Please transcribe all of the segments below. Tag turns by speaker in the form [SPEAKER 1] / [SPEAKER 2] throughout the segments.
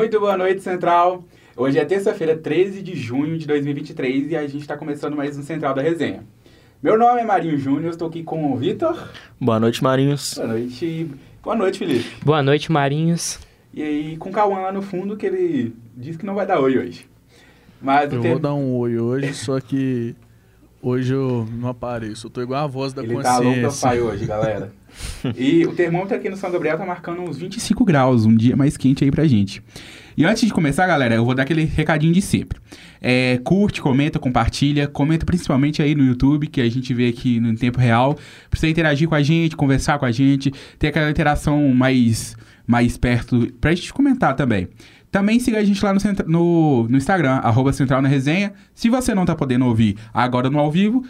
[SPEAKER 1] Muito boa noite, Central. Hoje é terça-feira, 13 de junho de 2023 e a gente está começando mais um Central da Resenha. Meu nome é Marinho Júnior, estou aqui com o Vitor.
[SPEAKER 2] Boa noite, Marinhos.
[SPEAKER 1] Boa noite. Boa noite, Felipe.
[SPEAKER 3] Boa noite, Marinhos.
[SPEAKER 1] E aí, com o Cauã lá no fundo, que ele disse que não vai dar oi hoje. Mas
[SPEAKER 4] Eu
[SPEAKER 1] o ter-
[SPEAKER 4] vou dar um oi hoje, só que hoje eu não apareço. Eu tô igual a voz da
[SPEAKER 1] Ele tá low
[SPEAKER 4] consciência.
[SPEAKER 1] profile hoje, galera. e o termômetro aqui no São Gabriel tá marcando uns 25 graus, um dia mais quente aí pra gente. E antes de começar, galera, eu vou dar aquele recadinho de sempre. É, curte, comenta, compartilha, comenta principalmente aí no YouTube, que a gente vê aqui no tempo real. Pra você interagir com a gente, conversar com a gente, ter aquela interação mais, mais perto, pra gente comentar também. Também siga a gente lá no, no, no Instagram, arroba Central na Resenha. Se você não tá podendo ouvir agora no ao vivo,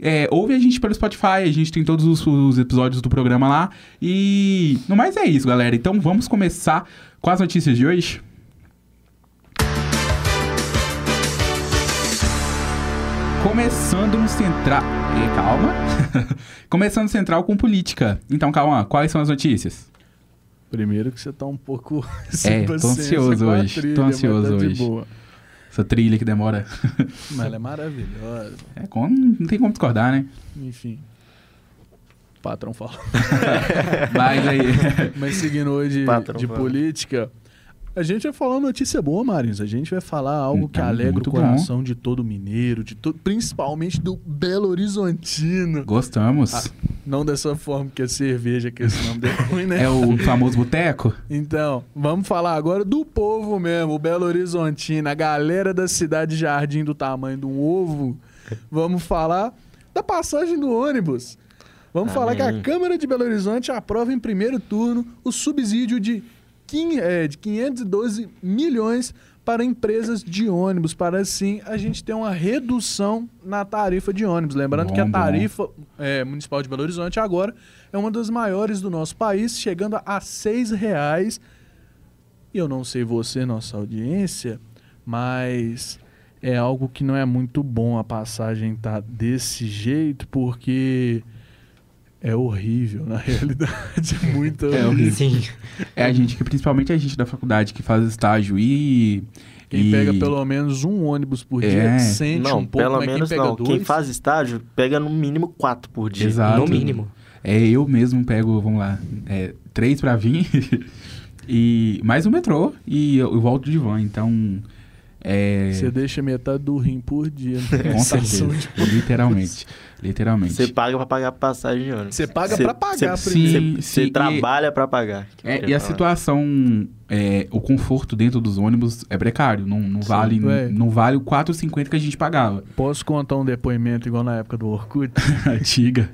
[SPEAKER 1] é, ouve a gente pelo Spotify, a gente tem todos os, os episódios do programa lá. E no mais é isso, galera. Então vamos começar com as notícias de hoje. Começando no Central. E, calma. Começando no Central com política. Então, calma, quais são as notícias?
[SPEAKER 4] Primeiro que você tá um pouco.
[SPEAKER 1] É, tô ansioso hoje, tô
[SPEAKER 4] trilha, mas
[SPEAKER 1] ansioso
[SPEAKER 4] tá
[SPEAKER 1] hoje. Essa trilha que demora.
[SPEAKER 4] Mas ela é maravilhosa.
[SPEAKER 1] É, com- não tem como discordar, né?
[SPEAKER 4] Enfim. O patrão fala.
[SPEAKER 1] Mas aí.
[SPEAKER 4] Mas seguindo hoje
[SPEAKER 2] Patrão
[SPEAKER 4] de
[SPEAKER 2] fala.
[SPEAKER 4] política, a gente vai falar uma notícia boa, Marinhos. A gente vai falar algo que
[SPEAKER 1] Então,
[SPEAKER 4] alegra o coração de todo mineiro, de to... principalmente do Belo Horizontino.
[SPEAKER 1] Gostamos.
[SPEAKER 4] Ah, Não dessa forma, que é cerveja, que esse nome é ruim, né?
[SPEAKER 1] É o famoso boteco?
[SPEAKER 4] Então, vamos falar agora do povo mesmo, o Belo Horizontino, a galera da cidade Jardim do tamanho de um ovo. Vamos falar da passagem do ônibus. Vamos falar que a
[SPEAKER 2] Amém.
[SPEAKER 4] Câmara de Belo Horizonte aprova em primeiro turno o subsídio de, é, de 512 milhões para empresas de ônibus, para assim a gente ter uma redução na tarifa de ônibus. Lembrando
[SPEAKER 1] Bom,
[SPEAKER 4] que a tarifa é, municipal de Belo Horizonte agora é uma das maiores do nosso país, chegando a 6 reais. E eu não sei você, nossa audiência, mas é algo que não é muito bom a passagem tá desse jeito, porque é horrível, na realidade, muito
[SPEAKER 1] É
[SPEAKER 4] horrível.
[SPEAKER 3] Sim.
[SPEAKER 1] É a gente que, principalmente a gente da faculdade que faz estágio e.
[SPEAKER 4] Quem
[SPEAKER 1] e-
[SPEAKER 4] pega pelo menos um ônibus por
[SPEAKER 1] É.
[SPEAKER 4] dia sente
[SPEAKER 2] Não,
[SPEAKER 4] um pouco,
[SPEAKER 2] pelo menos
[SPEAKER 4] quem pega
[SPEAKER 2] não.
[SPEAKER 4] dois...
[SPEAKER 2] Quem faz estágio pega no mínimo quatro por dia.
[SPEAKER 1] Exato.
[SPEAKER 3] No mínimo.
[SPEAKER 1] É, eu mesmo pego, vamos lá, é, três pra vir. e mais o metrô e eu, eu volto de van. Então. É.
[SPEAKER 4] Você deixa metade do rim por dia. né?
[SPEAKER 1] Com
[SPEAKER 4] Estação
[SPEAKER 1] certeza. Literalmente. Literalmente.
[SPEAKER 2] Você paga pra pagar passagem de ônibus.
[SPEAKER 4] Você paga
[SPEAKER 2] Cê-
[SPEAKER 4] pra pagar primeiro.
[SPEAKER 1] Sim,
[SPEAKER 2] Você
[SPEAKER 1] e-
[SPEAKER 2] trabalha pra pagar.
[SPEAKER 1] É, e a situação, é, o conforto dentro dos ônibus é precário. Não, não vale,
[SPEAKER 4] ué.
[SPEAKER 1] não vale o 4,50 que a gente pagava.
[SPEAKER 4] Posso contar um depoimento igual na época do Orkut?
[SPEAKER 1] Antiga.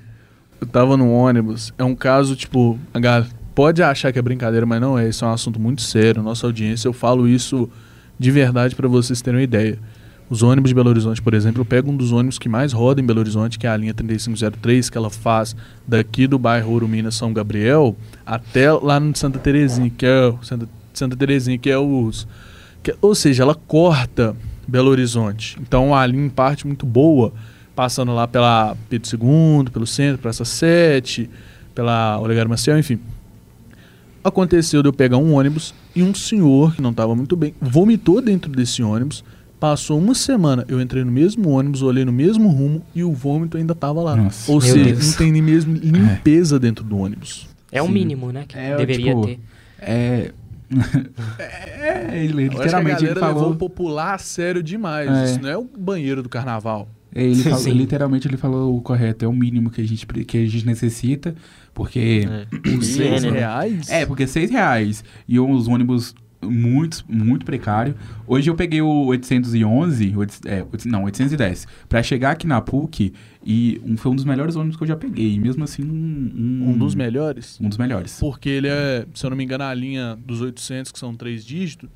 [SPEAKER 4] Eu tava no ônibus. É um caso, tipo, a galera pode achar que é brincadeira, mas não é. Isso é um assunto muito sério. Nossa audiência, eu falo isso de verdade pra vocês terem uma ideia. Os ônibus de Belo Horizonte, por exemplo, eu pego um dos ônibus que mais roda em Belo Horizonte, que é a linha 3503, que ela faz daqui do bairro Ouro Minas São Gabriel até lá no Santa Terezinha, que é Santa, Santa Terezinha, que é os que- ou seja, ela corta Belo Horizonte. Então a linha em parte muito boa, passando lá pela Pedro II, pelo centro, Praça 7, pela Olegário Maciel, enfim. Aconteceu de eu pegar um ônibus e um senhor que não estava muito bem vomitou dentro desse ônibus. Passou uma semana, eu entrei no mesmo ônibus, olhei no mesmo rumo e o vômito ainda estava lá.
[SPEAKER 1] Nossa.
[SPEAKER 4] Ou seja,
[SPEAKER 3] Deus.
[SPEAKER 4] não tem nem mesmo limpeza dentro do ônibus.
[SPEAKER 3] É o mínimo, né? Que
[SPEAKER 1] É,
[SPEAKER 3] deveria
[SPEAKER 1] tipo,
[SPEAKER 3] ter.
[SPEAKER 1] É. é, ele literalmente ele
[SPEAKER 4] galera levou o
[SPEAKER 1] falou.
[SPEAKER 4] popular sério demais.
[SPEAKER 1] É.
[SPEAKER 4] Isso não é o banheiro do carnaval.
[SPEAKER 1] é, Ele falou literalmente ele falou o correto, é o mínimo que a gente, que a gente necessita, porque.
[SPEAKER 2] É.
[SPEAKER 4] Seis
[SPEAKER 2] né?
[SPEAKER 4] reais?
[SPEAKER 1] É, porque seis reais e os ônibus muito, muito precário. Hoje eu peguei o 811, oito- é, não, 810, pra chegar aqui na PUC e um, foi um dos melhores ônibus que eu já peguei. E mesmo assim, um,
[SPEAKER 4] Um dos melhores.
[SPEAKER 1] Um dos melhores.
[SPEAKER 4] Porque ele é, se eu não me engano, a linha dos 800, que são três dígitos,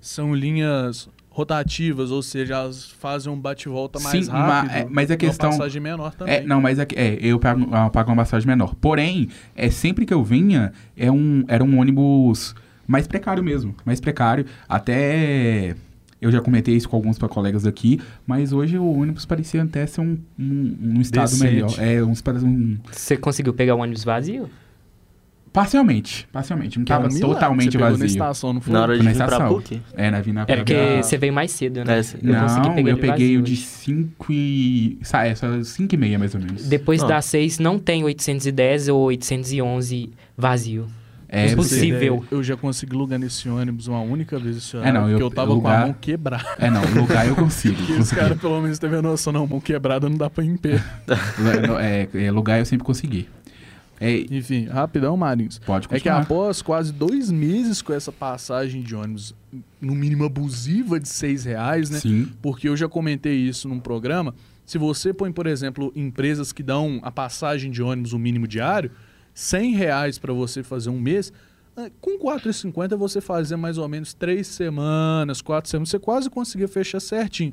[SPEAKER 4] são linhas rotativas, ou seja, elas fazem um bate-volta mais
[SPEAKER 1] Sim, ma-
[SPEAKER 4] rápido.
[SPEAKER 1] é, mas a
[SPEAKER 4] Uma
[SPEAKER 1] questão-
[SPEAKER 4] passagem menor também.
[SPEAKER 1] É, não, mas é, que- é, eu pago, eu pago uma passagem menor. Porém, é sempre que eu vinha, é um, era um ônibus mais precário mesmo. Mais precário. Até. Eu já comentei isso com alguns colegas aqui, mas hoje o ônibus parecia até ser um, um, um estado
[SPEAKER 4] Decente.
[SPEAKER 1] melhor. É, um, um,
[SPEAKER 3] Você conseguiu pegar o ônibus vazio?
[SPEAKER 1] Parcialmente, parcialmente. Não
[SPEAKER 4] Que é um
[SPEAKER 1] tava
[SPEAKER 4] milagre,
[SPEAKER 1] totalmente
[SPEAKER 4] você pegou na
[SPEAKER 1] vazio.
[SPEAKER 4] estação, não foi?
[SPEAKER 2] Na hora de
[SPEAKER 1] na
[SPEAKER 2] vir pra
[SPEAKER 1] estação.
[SPEAKER 2] PUC?
[SPEAKER 1] É, na Vina
[SPEAKER 3] É porque
[SPEAKER 1] pegar-
[SPEAKER 3] você veio mais cedo, né?
[SPEAKER 2] É,
[SPEAKER 3] eu consegui
[SPEAKER 1] Não,
[SPEAKER 3] pegar
[SPEAKER 1] eu peguei
[SPEAKER 3] vazio
[SPEAKER 1] o de
[SPEAKER 3] hoje.
[SPEAKER 1] 5 e... É, só 5 e meia, mais ou menos.
[SPEAKER 3] Depois
[SPEAKER 2] Não.
[SPEAKER 3] das 6 não tem 810 ou 811 vazio.
[SPEAKER 1] É,
[SPEAKER 3] Impossível.
[SPEAKER 1] você-
[SPEAKER 3] Possível.
[SPEAKER 4] Eu já consegui lugar nesse ônibus uma única vez esse
[SPEAKER 1] É,
[SPEAKER 4] horário,
[SPEAKER 1] não,
[SPEAKER 4] porque
[SPEAKER 1] eu-
[SPEAKER 4] eu tava com
[SPEAKER 1] lugar-
[SPEAKER 4] a mão quebrada.
[SPEAKER 1] É, não, lugar eu consigo.
[SPEAKER 4] Os caras pelo menos teve a noção, não, mão quebrada não dá pra ir em pé.
[SPEAKER 1] Lu- É, é, lugar eu sempre consegui. É,
[SPEAKER 4] Enfim, rapidão, Marinhos.
[SPEAKER 1] pode
[SPEAKER 4] É que
[SPEAKER 1] continuar.
[SPEAKER 4] após quase dois meses com essa passagem de ônibus, no mínimo abusiva de seis reais, né?
[SPEAKER 1] Sim,
[SPEAKER 4] Porque eu já comentei isso num programa. Se você põe, por exemplo, empresas que dão a passagem de ônibus, o mínimo diário, 100 reais para você fazer um mês, ah, com 4,50 você fazia mais ou menos três semanas, quatro semanas, você quase conseguia fechar certinho.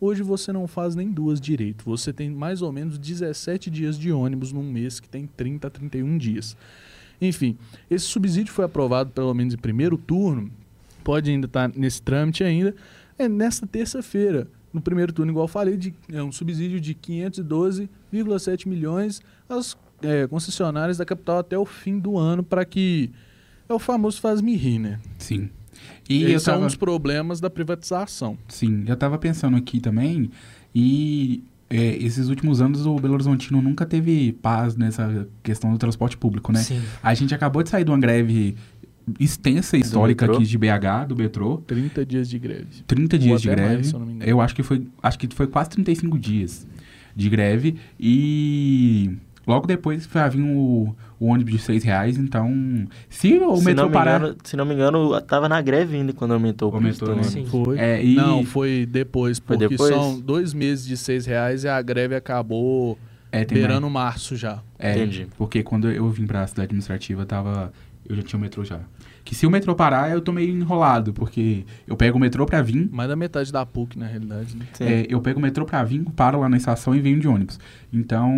[SPEAKER 4] Hoje você não faz nem duas direito. Você tem mais ou menos 17 dias de ônibus num mês que tem 30 a 31 dias. Enfim, esse subsídio foi aprovado pelo menos em primeiro turno, pode ainda estar nesse trâmite ainda, é nesta terça-feira. No primeiro turno, igual falei, de, é um subsídio de 512,7 milhões às é, concessionárias da capital até o fim do ano, para que é o famoso faz-me rir, né?
[SPEAKER 1] sim. E
[SPEAKER 4] Esse é um
[SPEAKER 1] tava,
[SPEAKER 4] dos problemas da privatização.
[SPEAKER 1] sim, eu tava pensando aqui também, e é, esses últimos anos o Belo Horizontino nunca teve paz nessa questão do transporte público, né?
[SPEAKER 3] Sim.
[SPEAKER 1] A gente acabou de sair de uma greve extensa, histórica
[SPEAKER 2] metrô?
[SPEAKER 1] aqui de BH, do metrô.
[SPEAKER 4] 30 dias de greve.
[SPEAKER 1] 30
[SPEAKER 4] Ou
[SPEAKER 1] dias de
[SPEAKER 4] mais,
[SPEAKER 1] greve.
[SPEAKER 4] se eu
[SPEAKER 1] eu acho que foi, acho que foi quase 35 dias de greve e logo depois vai vir o, o ônibus de 6 reais, então se o
[SPEAKER 2] se,
[SPEAKER 1] metrô parar,
[SPEAKER 2] engano, se não me engano, eu tava na greve ainda quando aumentou o preço
[SPEAKER 1] Aumentou, né?
[SPEAKER 3] Sim.
[SPEAKER 4] Foi?
[SPEAKER 1] É, e-
[SPEAKER 4] Não, foi depois,
[SPEAKER 2] Foi
[SPEAKER 4] porque
[SPEAKER 2] depois?
[SPEAKER 4] são dois meses de seis reais e a greve acabou
[SPEAKER 1] é,
[SPEAKER 4] beirando março já.
[SPEAKER 1] é,
[SPEAKER 2] Entendi.
[SPEAKER 1] porque quando eu vim pra cidade administrativa, tava eu já tinha o metrô já. Que se o metrô parar, eu tô meio enrolado, porque eu pego o metrô pra vir,
[SPEAKER 4] Mais da metade da PUC, na realidade. Né?
[SPEAKER 1] É, eu pego o metrô pra vir, paro lá na estação e venho de ônibus. Então,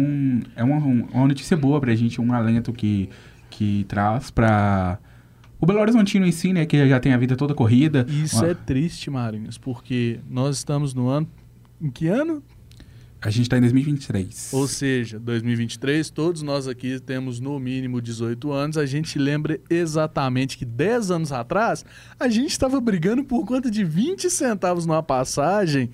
[SPEAKER 1] é uma, uma notícia boa pra gente, um alento que, que traz pra o Belo Horizontino em si, né, que já tem a vida toda corrida.
[SPEAKER 4] Isso
[SPEAKER 1] Uma-
[SPEAKER 4] é triste, Marinhos, porque nós estamos no ano. Em que ano?
[SPEAKER 1] A gente tá em 2023.
[SPEAKER 4] Ou seja, 2023, todos nós aqui temos no mínimo 18 anos. A gente lembra exatamente que 10 anos atrás, a gente estava brigando por conta de 20 centavos numa passagem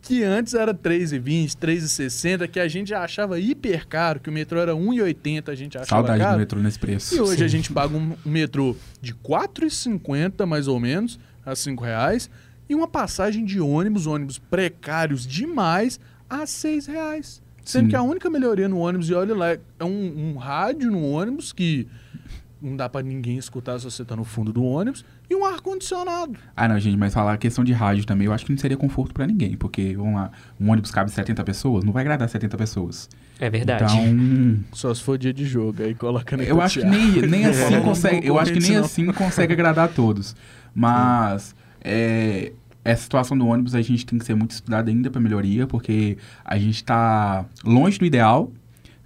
[SPEAKER 4] que antes era 3,20, 3,60, que a gente achava hiper caro, que o metrô era 1,80, a gente achava
[SPEAKER 1] Saudade
[SPEAKER 4] caro.
[SPEAKER 1] do metrô nesse preço.
[SPEAKER 4] E hoje
[SPEAKER 3] Sim.
[SPEAKER 4] a gente paga um, metrô de R$ 4,50 mais ou menos, a 5 reais, e uma passagem de ônibus, ônibus precários demais, a 6 reais. Sendo
[SPEAKER 1] Sim.
[SPEAKER 4] que a única melhoria no ônibus, e olha lá, é um, um rádio no ônibus que não dá pra ninguém escutar se você tá no fundo do ônibus, e um ar-condicionado.
[SPEAKER 1] Ah, não, gente, mas falar a questão de rádio também, eu acho que não seria conforto pra ninguém, porque, vamos lá, um ônibus cabe 70 pessoas, não vai agradar 70 pessoas.
[SPEAKER 3] É verdade.
[SPEAKER 1] Então,
[SPEAKER 4] Só se for dia de jogo, aí coloca na
[SPEAKER 1] Eu acho que nem, nem assim consegue. Eu acho que nem assim consegue agradar a todos. Mas é, essa situação do ônibus a gente tem que ser muito estudado ainda para melhoria, porque a gente tá longe do ideal,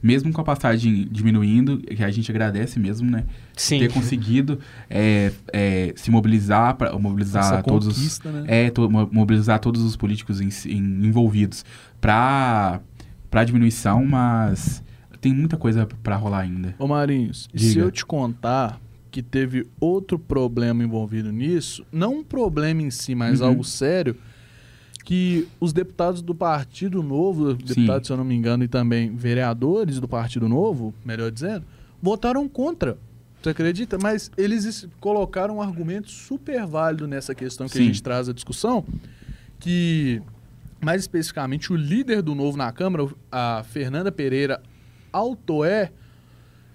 [SPEAKER 1] mesmo com a passagem diminuindo, que a gente agradece mesmo, né?
[SPEAKER 3] Sim.
[SPEAKER 1] Ter conseguido é, é, se mobilizar para mobilizar
[SPEAKER 4] Essa
[SPEAKER 1] todos
[SPEAKER 4] né?
[SPEAKER 1] é, to- mo- mobilizar todos os políticos em em- envolvidos para para diminuição, mas tem muita coisa para rolar ainda.
[SPEAKER 4] Ô Marinhos, e se
[SPEAKER 1] Diga.
[SPEAKER 4] eu te contar que teve outro problema envolvido nisso, não um problema em si, mas
[SPEAKER 1] Uhum.
[SPEAKER 4] algo sério, que os deputados do Partido Novo, deputados, se eu não me engano, e também vereadores do Partido Novo, melhor dizendo, votaram contra. Você acredita? Mas eles es- colocaram um argumento super válido nessa questão que a
[SPEAKER 1] Sim.
[SPEAKER 4] gente traz à discussão, que, mais especificamente, o líder do Novo na Câmara, a Fernanda Pereira Altoé,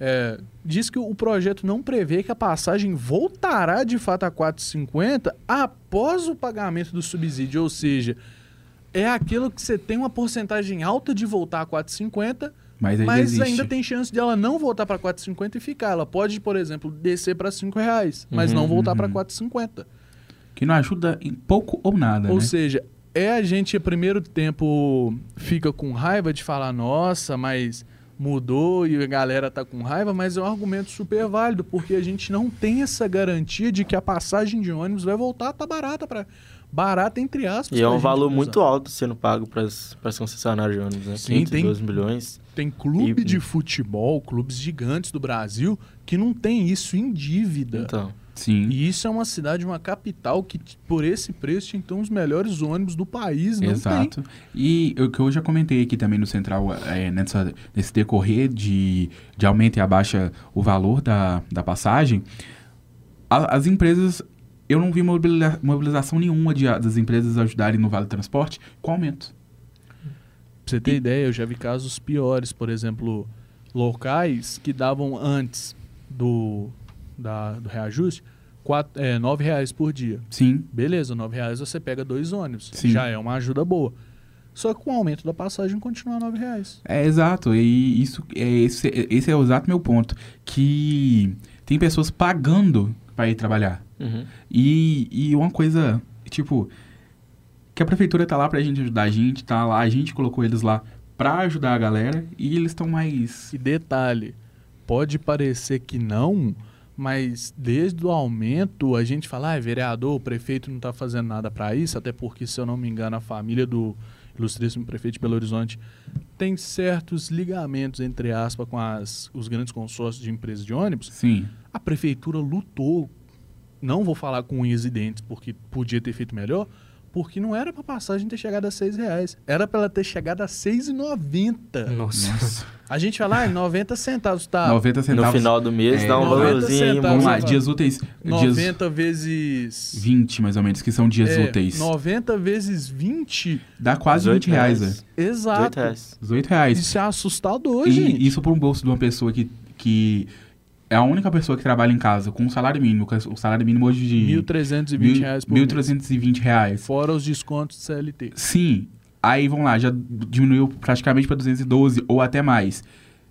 [SPEAKER 4] é, diz que o projeto não prevê que a passagem voltará de fato a 4,50 após o pagamento do subsídio, ou seja, é aquilo que você tem uma porcentagem alta de voltar a 4,50,
[SPEAKER 1] Mas ainda
[SPEAKER 4] mas ainda tem chance de ela não voltar para 4,50 e ficar. Ela pode, por exemplo, descer para 5 reais, mas
[SPEAKER 3] Uhum,
[SPEAKER 4] não voltar para
[SPEAKER 1] uhum.
[SPEAKER 4] 4,50.
[SPEAKER 1] Que não ajuda em pouco ou nada,
[SPEAKER 4] Ou
[SPEAKER 1] né?
[SPEAKER 4] seja, é a gente, primeiro tempo, fica com raiva de falar, nossa, mas mudou e a galera tá com raiva, mas é um argumento super válido, porque a gente não tem essa garantia de que a passagem de ônibus vai voltar a tá barata para Barato entre aspas.
[SPEAKER 2] E é um valor
[SPEAKER 4] usar.
[SPEAKER 2] muito alto sendo pago para as concessionárias de ônibus, né?
[SPEAKER 4] Sim, tem-
[SPEAKER 2] 512 milhões.
[SPEAKER 4] Tem clube
[SPEAKER 2] E-
[SPEAKER 4] de futebol, clubes gigantes do Brasil, que não tem isso em dívida.
[SPEAKER 2] Então,
[SPEAKER 1] Sim.
[SPEAKER 4] E isso é uma cidade, uma capital que, por esse preço, tinha um dos melhores ônibus do país. Não tem.
[SPEAKER 1] Exato. E o que eu já comentei aqui também no Central, é, nessa, nesse decorrer de, de aumenta e abaixa o valor da, da passagem, a- as empresas, eu não vi mobili- mobilização nenhuma de, das empresas ajudarem no Vale Transporte com aumento.
[SPEAKER 4] Pra você ter ideia, eu já vi casos piores, por exemplo, locais que davam antes do, da- do reajuste quatro, é, nove reais por dia.
[SPEAKER 1] Sim,
[SPEAKER 4] Beleza, nove reais você pega dois ônibus.
[SPEAKER 1] Sim.
[SPEAKER 4] Já é uma ajuda boa. Só que com o aumento da passagem continua nove reais.
[SPEAKER 1] é exato. E isso, é, esse, esse é o exato meu ponto. Que tem pessoas pagando para ir trabalhar.
[SPEAKER 2] uhum.
[SPEAKER 1] E, e uma coisa, tipo, que a prefeitura tá lá pra gente ajudar a gente, tá lá, a gente colocou eles lá pra ajudar a galera e eles estão mais.
[SPEAKER 4] E detalhe, pode parecer que não, mas desde o aumento a gente fala, ah, vereador, o prefeito não está fazendo nada para isso, até porque, se eu não me engano, a família do ilustríssimo prefeito de Belo Horizonte tem certos ligamentos, entre aspas, com as, os grandes consórcios de empresas de ônibus.
[SPEAKER 1] Sim,
[SPEAKER 4] A prefeitura lutou, não vou falar com unhas e dentes, porque podia ter feito melhor, porque não era para passagem ter chegado a seis reais, era para ela ter chegado a seis e noventa.
[SPEAKER 3] Nossa.
[SPEAKER 1] nossa.
[SPEAKER 4] A gente fala, ah, 90 centavos, tá?
[SPEAKER 1] 90
[SPEAKER 2] No
[SPEAKER 1] centavos.
[SPEAKER 2] final do mês
[SPEAKER 1] é,
[SPEAKER 2] dá um
[SPEAKER 4] 90
[SPEAKER 2] valorzinho.
[SPEAKER 1] Vamos lá,
[SPEAKER 4] Vamos
[SPEAKER 1] dias úteis. Dias
[SPEAKER 4] 90 vezes...
[SPEAKER 1] 20, mais ou menos, que são dias
[SPEAKER 4] é,
[SPEAKER 1] úteis.
[SPEAKER 4] 90 vezes 20,
[SPEAKER 1] Dá quase 20 reais, velho.
[SPEAKER 4] exato.
[SPEAKER 2] 18 reais.
[SPEAKER 1] 18 reais.
[SPEAKER 4] Isso é assustador, gente.
[SPEAKER 1] E isso por um bolso de uma pessoa que, que é a única pessoa que trabalha em casa com um salário mínimo. que O salário mínimo hoje de
[SPEAKER 4] 1.320 reais por mês.
[SPEAKER 1] 1.320 reais.
[SPEAKER 4] Fora os descontos de CLT.
[SPEAKER 1] Sim. Aí, vamos lá, já diminuiu praticamente para 212 ou até mais.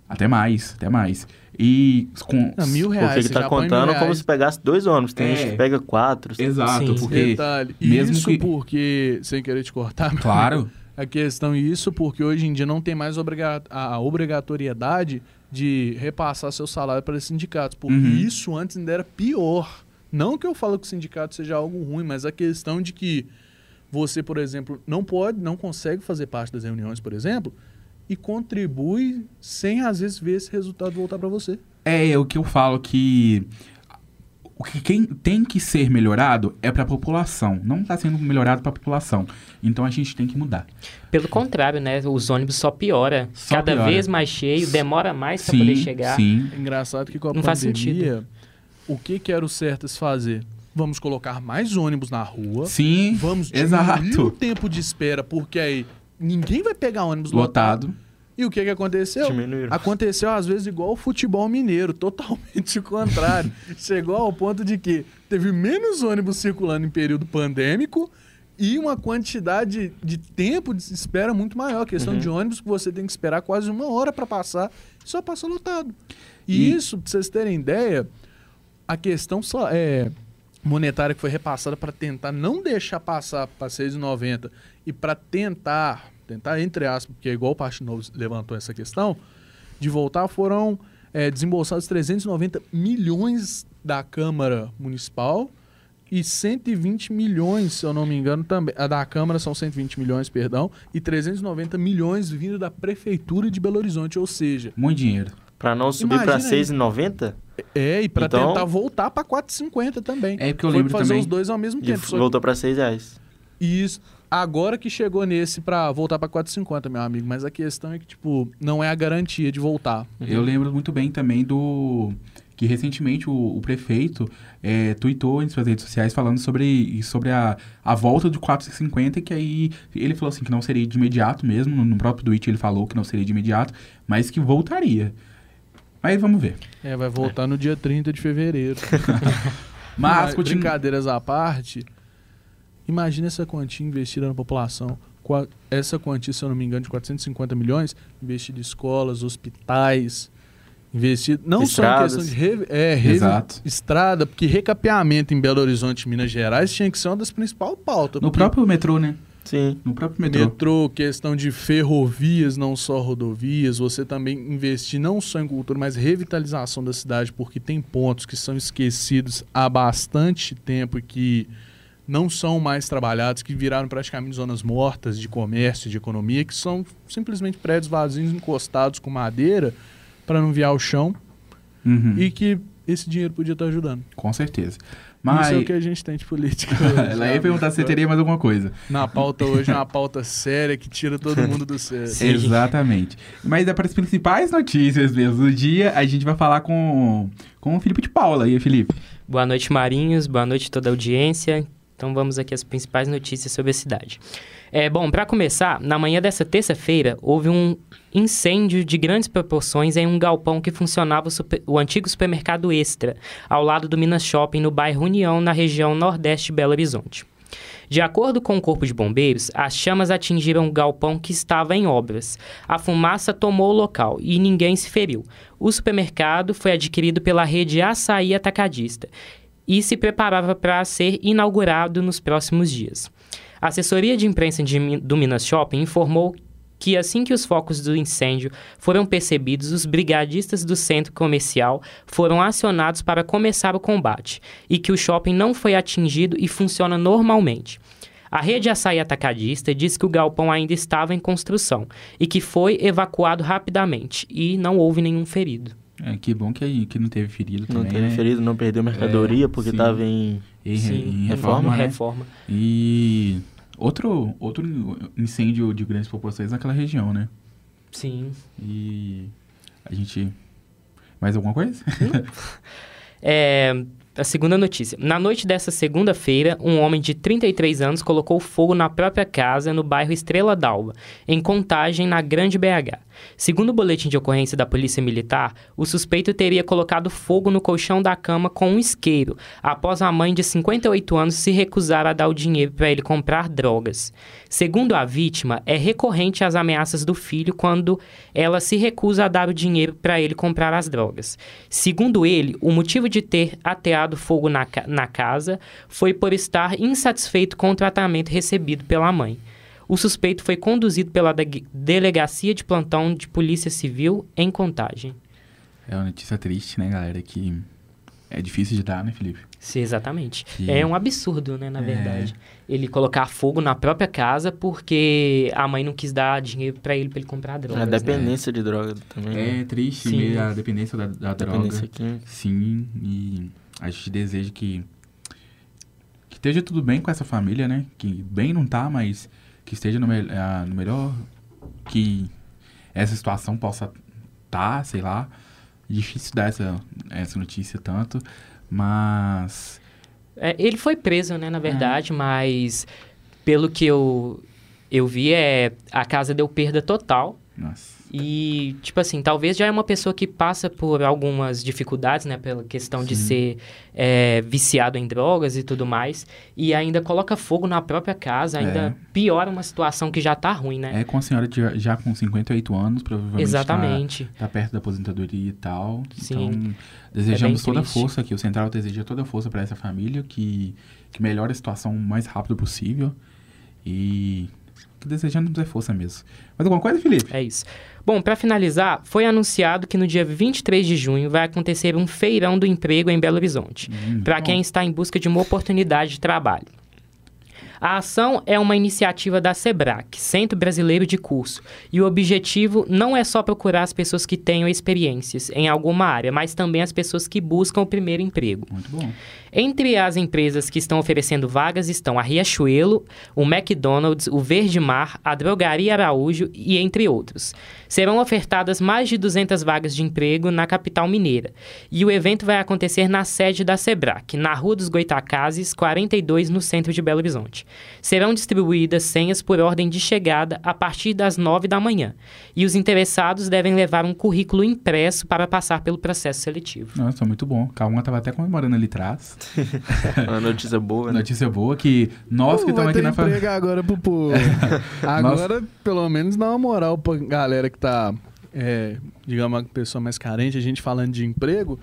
[SPEAKER 1] Até mais, até mais. E com...
[SPEAKER 4] Não, mil reais,
[SPEAKER 2] Porque que tá contando como se pegasse dois ônibus. Tem
[SPEAKER 1] É.
[SPEAKER 2] gente que pega quatro.
[SPEAKER 1] Exato,
[SPEAKER 3] Sim.
[SPEAKER 1] porque...
[SPEAKER 4] Detalhe.
[SPEAKER 1] Mesmo
[SPEAKER 4] isso
[SPEAKER 1] que-
[SPEAKER 4] porque, sem querer te cortar,
[SPEAKER 1] Claro.
[SPEAKER 4] a questão isso porque hoje em dia não tem mais obriga a obrigatoriedade de repassar seu salário para os sindicatos. Porque
[SPEAKER 1] Uhum.
[SPEAKER 4] isso antes ainda era pior. Não que eu falo que o sindicato seja algo ruim, mas a questão de que você, por exemplo, não pode, não consegue fazer parte das reuniões, por exemplo, e contribui sem às vezes ver esse resultado voltar para você.
[SPEAKER 1] É, o que eu falo que... O que quem tem que ser melhorado é para a população. Não está sendo melhorado para a população. Então a gente tem que mudar.
[SPEAKER 3] Pelo contrário, né? Os ônibus só piora.
[SPEAKER 1] Só
[SPEAKER 3] Cada
[SPEAKER 1] piora.
[SPEAKER 3] vez mais cheio, demora mais pra
[SPEAKER 1] sim,
[SPEAKER 3] poder chegar.
[SPEAKER 1] sim.
[SPEAKER 4] É engraçado que com a
[SPEAKER 3] Não faz
[SPEAKER 4] pandemia, o que que era o certo se fazer? Vamos colocar mais ônibus na rua.
[SPEAKER 1] Sim,
[SPEAKER 4] Vamos diminuir o
[SPEAKER 1] exato.
[SPEAKER 4] tempo de espera, porque aí ninguém vai pegar ônibus lotado.
[SPEAKER 1] Lotado.
[SPEAKER 4] E o que que aconteceu?
[SPEAKER 2] Diminuíram.
[SPEAKER 4] Aconteceu às vezes igual o futebol mineiro, totalmente o contrário. Chegou ao ponto de que teve menos ônibus circulando em período pandêmico e uma quantidade de tempo de espera muito maior. A questão
[SPEAKER 2] Uhum.
[SPEAKER 4] de ônibus que você tem que esperar quase uma hora para passar, só passa lotado. E,
[SPEAKER 1] E-
[SPEAKER 4] isso, para vocês terem ideia, a questão só é monetária que foi repassada para tentar não deixar passar para 6,90 e para tentar, tentar entre aspas, porque é igual o Partido Novo levantou essa questão, de voltar foram é, desembolsados 390 milhões da Câmara Municipal e 120 milhões, se eu não me engano, também. A da Câmara são 120 milhões, perdão, e 390 milhões vindo da Prefeitura de Belo Horizonte, ou seja,
[SPEAKER 1] Muito dinheiro.
[SPEAKER 2] Pra não subir
[SPEAKER 4] aí.
[SPEAKER 2] 6,90,
[SPEAKER 4] é, e para
[SPEAKER 2] Então-
[SPEAKER 4] tentar voltar para 4,50 também.
[SPEAKER 1] É porque eu
[SPEAKER 4] Foi
[SPEAKER 1] lembro
[SPEAKER 4] fazer
[SPEAKER 1] também.
[SPEAKER 4] os dois ao mesmo tempo.
[SPEAKER 2] voltou pra 6 reais.
[SPEAKER 4] E isso, agora que chegou nesse pra voltar pra 4,50, meu amigo. Mas a questão é que, tipo, não é a garantia de voltar.
[SPEAKER 1] Eu lembro muito bem também do. Que recentemente o, o prefeito é, tweetou em suas redes sociais falando sobre, sobre a, a volta do 450, que aí ele falou assim que não seria de imediato mesmo, no, no próprio tweet ele falou que não seria de imediato, mas que voltaria. Mas vamos ver.
[SPEAKER 4] É, vai voltar no dia 30 de fevereiro.
[SPEAKER 1] Mas, continu...
[SPEAKER 4] brincadeiras à parte, imagina essa quantia investida na população. Essa quantia, se eu não me engano, de 450 milhões, investida em escolas, hospitais, investido não
[SPEAKER 2] Estradas.
[SPEAKER 4] só em questão de re- é,
[SPEAKER 1] Exato.
[SPEAKER 4] estrada, porque recapeamento em Belo Horizonte, Minas Gerais, tinha que ser uma das principais pautas.
[SPEAKER 1] No
[SPEAKER 4] porque
[SPEAKER 1] próprio metrô, né?
[SPEAKER 2] Sim.
[SPEAKER 1] No próprio metrô.
[SPEAKER 4] metrô, questão de ferrovias, não só rodovias, você também investir não só em cultura, mas revitalização da cidade, porque tem pontos que são esquecidos há bastante tempo e que não são mais trabalhados, que viraram praticamente zonas mortas de comércio, de economia, que são simplesmente prédios vazios encostados com madeira para não viar o chão
[SPEAKER 1] Uhum.
[SPEAKER 4] e que esse dinheiro podia estar ajudando.
[SPEAKER 1] Com certeza.
[SPEAKER 4] Mas... Isso é o que a gente tem de política.
[SPEAKER 1] Ela ia perguntar se você teria mais alguma coisa.
[SPEAKER 4] Na pauta hoje é uma pauta séria que tira todo mundo do sério.
[SPEAKER 3] Sim.
[SPEAKER 1] Exatamente. Mas é para as principais notícias mesmo do dia, a gente vai falar com, com o Felipe de Paula. E aí, Felipe?
[SPEAKER 3] Boa noite, Marinhos. Boa noite, toda a audiência. Então vamos aqui às principais notícias sobre a cidade. É, bom, para começar, na manhã dessa terça-feira houve um incêndio de grandes proporções em um galpão que funcionava o, super- o antigo supermercado Extra, ao lado do Minas Shopping, no bairro União, na região nordeste de Belo Horizonte. De acordo com o Corpo de Bombeiros, as chamas atingiram o galpão que estava em obras. A fumaça tomou o local e ninguém se feriu. O supermercado foi adquirido pela rede Açaí Atacadista e se preparava para ser inaugurado nos próximos dias. A assessoria de imprensa de do Minas Shopping informou que assim que os focos do incêndio foram percebidos, os brigadistas do centro comercial foram acionados para começar o combate e que o shopping não foi atingido e funciona normalmente. A rede açaí atacadista diz que o galpão ainda estava em construção e que foi evacuado rapidamente e não houve nenhum ferido.
[SPEAKER 1] É, que bom que, que não teve ferido
[SPEAKER 2] Não
[SPEAKER 1] também,
[SPEAKER 2] teve
[SPEAKER 1] né?
[SPEAKER 2] ferido, não perdeu mercadoria
[SPEAKER 1] É,
[SPEAKER 2] porque estava em.
[SPEAKER 1] Em, em reforma, né?
[SPEAKER 3] reforma.
[SPEAKER 1] E outro, outro incêndio de grandes proporções naquela região, né?
[SPEAKER 3] Sim.
[SPEAKER 1] E a gente... Mais alguma coisa?
[SPEAKER 3] É, a segunda notícia. Na noite dessa segunda-feira, um homem de 33 anos colocou fogo na própria casa no bairro Estrela d'Alva, em Contagem, na Grande BH. Segundo o boletim de ocorrência da Polícia Militar, o suspeito teria colocado fogo no colchão da cama com um isqueiro, após a mãe de 58 anos se recusar a dar o dinheiro para ele comprar drogas. Segundo a vítima, é recorrente as ameaças do filho quando ela se recusa a dar o dinheiro para ele comprar as drogas. Segundo ele, o motivo de ter ateado fogo na, na casa foi por estar insatisfeito com o tratamento recebido pela mãe. O suspeito foi conduzido pela de- Delegacia de Plantão de Polícia Civil em Contagem.
[SPEAKER 1] É uma notícia triste, né, galera? Que é difícil de dar, né, Felipe?
[SPEAKER 3] Sim, exatamente.
[SPEAKER 1] Que-
[SPEAKER 3] É um absurdo, né, na
[SPEAKER 1] É.
[SPEAKER 3] verdade. Ele colocar fogo na própria casa porque a mãe não quis dar dinheiro pra ele pra ele comprar drogas.
[SPEAKER 2] A
[SPEAKER 3] né?
[SPEAKER 2] dependência de droga também. né?
[SPEAKER 1] É triste
[SPEAKER 3] Sim.
[SPEAKER 1] meio a dependência da, da droga.
[SPEAKER 2] Dependência química.
[SPEAKER 1] Sim, e a gente deseja que que esteja tudo bem com essa família, né? Que bem não tá, mas que esteja no, ah, no melhor que essa situação possa tá, sei lá. Difícil dar essa, essa notícia tanto, mas
[SPEAKER 3] É, ele foi preso, né, na verdade, mas pelo que eu, eu vi, é, a casa deu perda total.
[SPEAKER 1] nossa.
[SPEAKER 3] E, tipo assim, talvez já é uma pessoa que passa por algumas dificuldades, né? Pela questão de
[SPEAKER 1] Sim.
[SPEAKER 3] ser é, viciado em drogas e tudo mais. E ainda coloca fogo na própria casa, ainda
[SPEAKER 1] É.
[SPEAKER 3] piora uma situação que já tá ruim, né?
[SPEAKER 1] É com a senhora de- já com 58 anos, provavelmente
[SPEAKER 3] Exatamente.
[SPEAKER 1] Tá, tá perto da aposentadoria e tal.
[SPEAKER 3] Sim.
[SPEAKER 1] Então, desejamos
[SPEAKER 3] É
[SPEAKER 1] toda a força aqui. O Central deseja toda a força para essa família, que, que melhore a situação o mais rápido possível. E que desejamos é força mesmo. Mais alguma coisa, Felipe?
[SPEAKER 3] É isso. Bom, para finalizar, foi anunciado que no dia 23 de junho vai acontecer um feirão do emprego em Belo Horizonte,
[SPEAKER 1] Hum,
[SPEAKER 3] para quem está em busca de uma oportunidade de trabalho. A ação é uma iniciativa da SEBRAC, Centro Brasileiro de Curso, e o objetivo não é só procurar as pessoas que tenham experiências em alguma área, mas também as pessoas que buscam o primeiro emprego.
[SPEAKER 1] Muito bom.
[SPEAKER 3] Entre as empresas que estão oferecendo vagas estão a Riachuelo, o McDonald's, o Verde Mar, a Drogaria Araújo e entre outros. Serão ofertadas mais de 200 vagas de emprego na capital mineira. E o evento vai acontecer na sede da Sebrac, na Rua dos Goitacazes, 42, no centro de Belo Horizonte. Serão distribuídas senhas por ordem de chegada a partir das 9 da manhã. E os interessados devem levar um currículo impresso para passar pelo processo seletivo.
[SPEAKER 1] Nossa, muito bom. Calma, tava até comemorando ali atrás.
[SPEAKER 2] Uma notícia boa, né?
[SPEAKER 1] Notícia boa que nós que
[SPEAKER 4] Pô,
[SPEAKER 1] estamos aqui na família.
[SPEAKER 4] agora pro povo. agora, pelo menos, dá uma moral pra galera que tá, é, digamos, uma pessoa mais carente, a gente falando de emprego.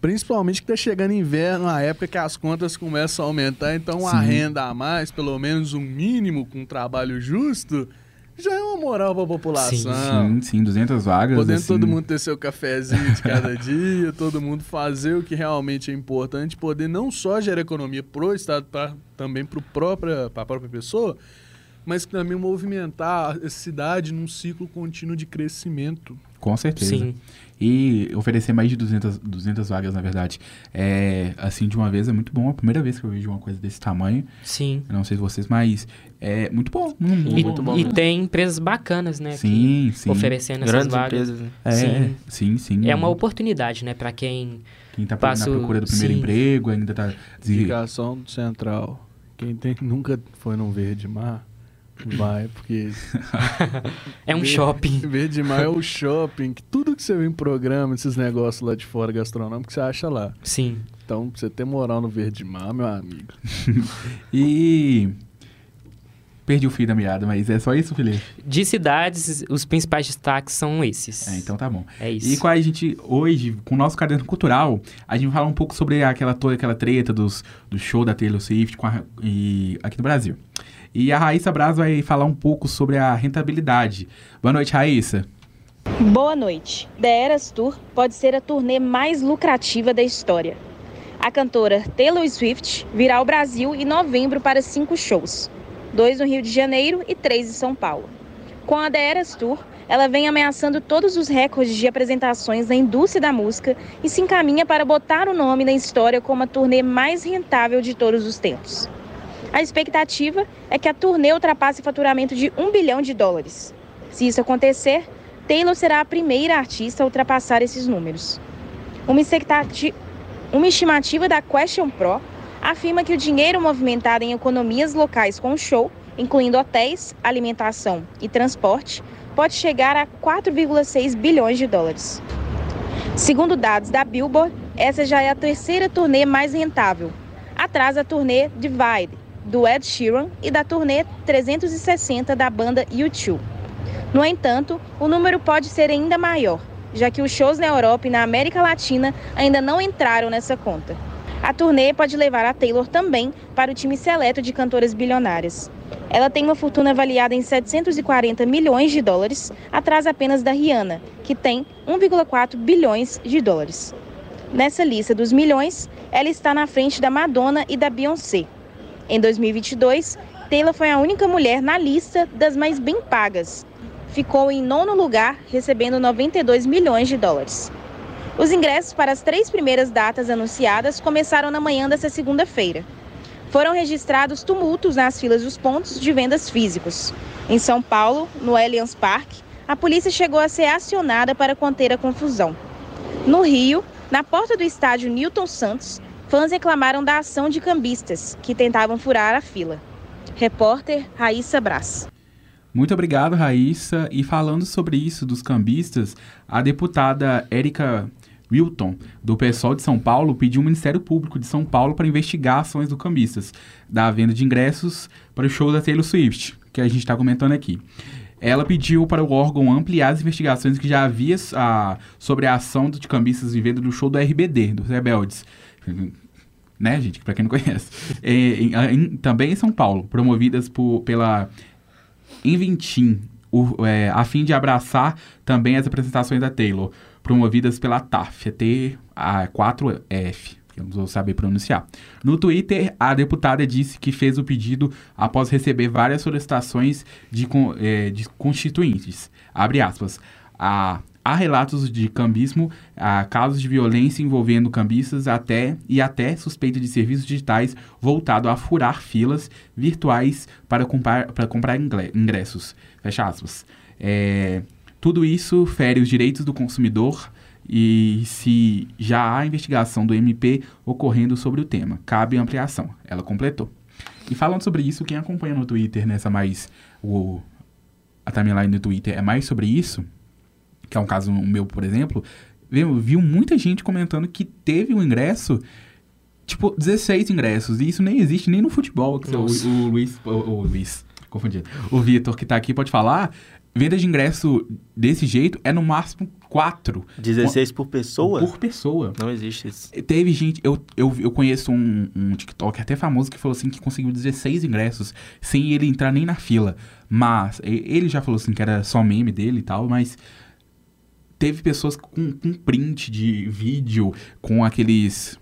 [SPEAKER 4] Principalmente que tá chegando inverno, a época que as contas começam a aumentar, então a
[SPEAKER 1] Sim.
[SPEAKER 4] renda a mais, pelo menos um mínimo com um trabalho justo, já é uma moral pra população.
[SPEAKER 1] Sim, sim, 200 vagas.
[SPEAKER 4] Podendo
[SPEAKER 1] assim,
[SPEAKER 4] todo mundo ter seu cafezinho de cada dia, todo mundo fazer o que realmente é importante, poder não só gerar economia pro Estado, pra, também pro própria, pra própria pessoa, mas também movimentar a cidade num ciclo contínuo de crescimento.
[SPEAKER 1] Com certeza.
[SPEAKER 3] Sim.
[SPEAKER 1] E oferecer mais de 200, 200 vagas, na verdade, é, assim, de uma vez é muito bom. É a primeira vez que eu vejo uma coisa desse tamanho.
[SPEAKER 3] Sim.
[SPEAKER 1] Eu não sei vocês, mas é muito bom. Muito,
[SPEAKER 3] E,
[SPEAKER 2] Muito bom
[SPEAKER 3] e tem empresas bacanas, né? que
[SPEAKER 1] Sim, sim.
[SPEAKER 3] Oferecendo essas
[SPEAKER 2] Grandes
[SPEAKER 3] vagas.
[SPEAKER 2] empresas, né?
[SPEAKER 1] É,
[SPEAKER 3] Sim.
[SPEAKER 1] sim, sim.
[SPEAKER 3] É uma oportunidade, né? Pra quem.
[SPEAKER 1] Quem tá
[SPEAKER 3] passa
[SPEAKER 1] na procura do primeiro
[SPEAKER 3] sim.
[SPEAKER 1] emprego, ainda tá...
[SPEAKER 4] Indicação do Central. Quem tem, nunca foi num Verde Mar, vai, porque
[SPEAKER 3] É um
[SPEAKER 4] Ver-
[SPEAKER 3] shopping.
[SPEAKER 4] Verde Mar é o shopping, que tudo que você vê em programa, esses negócios lá de fora gastronômicos, você acha lá.
[SPEAKER 3] Sim.
[SPEAKER 4] Então, pra você ter moral no Verde Mar, meu amigo.
[SPEAKER 1] E... Perdi o fio da meada, mas é só isso, Felipe?
[SPEAKER 3] De cidades, os principais destaques são esses.
[SPEAKER 1] É, então tá bom.
[SPEAKER 3] É isso.
[SPEAKER 1] E com a gente, hoje, com o nosso caderno cultural, a gente vai falar um pouco sobre aquela toda aquela treta dos, do show da Taylor Swift com a- e, aqui no Brasil. E a Raíssa Braz vai falar um pouco sobre a rentabilidade. Boa noite, Raíssa.
[SPEAKER 5] Boa noite. The Eras Tour pode ser a turnê mais lucrativa da história. A cantora Taylor Swift virá ao Brasil em novembro para cinco shows: dois no Rio de Janeiro e três em São Paulo. Com a The Eras Tour, ela vem ameaçando todos os recordes de apresentações na indústria da música e se encaminha para botar o nome na história como a turnê mais rentável de todos os tempos. A expectativa é que a turnê ultrapasse o faturamento de um bilhão de dólares. Se isso acontecer, Taylor será a primeira artista a ultrapassar esses números. Uma, uma estimativa da Question Pro afirma que o dinheiro movimentado em economias locais com show, incluindo hotéis, alimentação e transporte, pode chegar a 4,6 bilhões de dólares. Segundo dados da Billboard, essa já é a terceira turnê mais rentável, atrás da turnê Divide, do Ed Sheeran, e da turnê 360 da banda U2. No entanto, o número pode ser ainda maior, já que os shows na Europa e na América Latina ainda não entraram nessa conta. A turnê pode levar a Taylor também para o time seleto de cantoras bilionárias. Ela tem uma fortuna avaliada em 740 milhões de dólares, atrás apenas da Rihanna, que tem 1,4 bilhões de dólares. Nessa lista dos milhões, ela está na frente da Madonna e da Beyoncé. Em 2022, Taylor foi a única mulher na lista das mais bem pagas, ficou em nono lugar, recebendo 92 milhões de dólares. Os ingressos para as três primeiras datas anunciadas começaram na manhã desta segunda-feira. Foram registrados tumultos nas filas dos pontos de vendas físicos. Em São Paulo, no Allianz Parque, a polícia chegou a ser acionada para conter a confusão. No Rio, na porta do estádio Newton Santos, fãs reclamaram da ação de cambistas que tentavam furar a fila. Repórter Raíssa Brás.
[SPEAKER 1] Muito obrigado, Raíssa. E falando sobre isso dos cambistas, a deputada Érica Wilton, do PSOL de São Paulo, pediu ao Ministério Público de São Paulo para investigar ações do cambistas da venda de ingressos para o show da Taylor Swift, que a gente está comentando aqui. Ela pediu para o órgão ampliar as investigações que já havia ah, sobre a ação de cambistas em venda do show do RBD, dos Rebeldes. Né, gente? Para quem não conhece. É, em- em- também em São Paulo, promovidas por, pela Inventim, o- é, a fim de abraçar também as apresentações da Taylor, promovidas pela TAF, a T4F, que eu não vou saber pronunciar. No Twitter, a deputada disse que fez o pedido após receber várias solicitações de, é, de constituintes. Abre aspas. A Há relatos de cambismo, há casos de violência envolvendo cambistas até e até suspeita de serviços digitais voltado a furar filas virtuais para comprar, para comprar ingressos. Fecha aspas. É, tudo isso fere os direitos do consumidor e se já há investigação do MP ocorrendo sobre o tema, cabe ampliação. Ela completou. E falando sobre isso, quem acompanha no Twitter nessa mais o a timeline do Twitter é mais sobre isso, que é um caso meu, por exemplo, viu, viu muita gente comentando que teve um ingresso, tipo, 16 ingressos, e isso nem existe nem no futebol. Que o, o Luiz, o, o Luiz, confundi, o Vitor que tá aqui pode falar, venda de ingresso desse jeito é no máximo quatro
[SPEAKER 2] 16 por pessoa?
[SPEAKER 1] por pessoa.
[SPEAKER 2] Não existe isso.
[SPEAKER 1] Teve gente, eu, eu, eu conheço um, um TikTok até famoso que falou assim que conseguiu 16 ingressos sem ele entrar nem na fila. Mas ele já falou assim que era só meme dele e tal, mas teve pessoas com, com print de vídeo, com aqueles.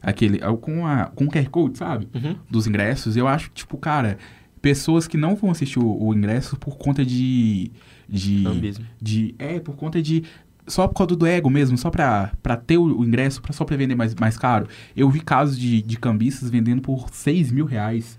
[SPEAKER 1] aquele com, a, com o QR Code, sabe?
[SPEAKER 2] Uhum.
[SPEAKER 1] Dos ingressos. Eu acho, tipo, cara, pessoas que não vão assistir o, o ingresso por conta de. de
[SPEAKER 2] Ambismo.
[SPEAKER 1] de é por conta de só por causa do ego mesmo, só pra, pra ter o, o ingresso, pra, só pra vender mais, mais caro. Eu vi casos de, de cambistas vendendo por 6 mil reais.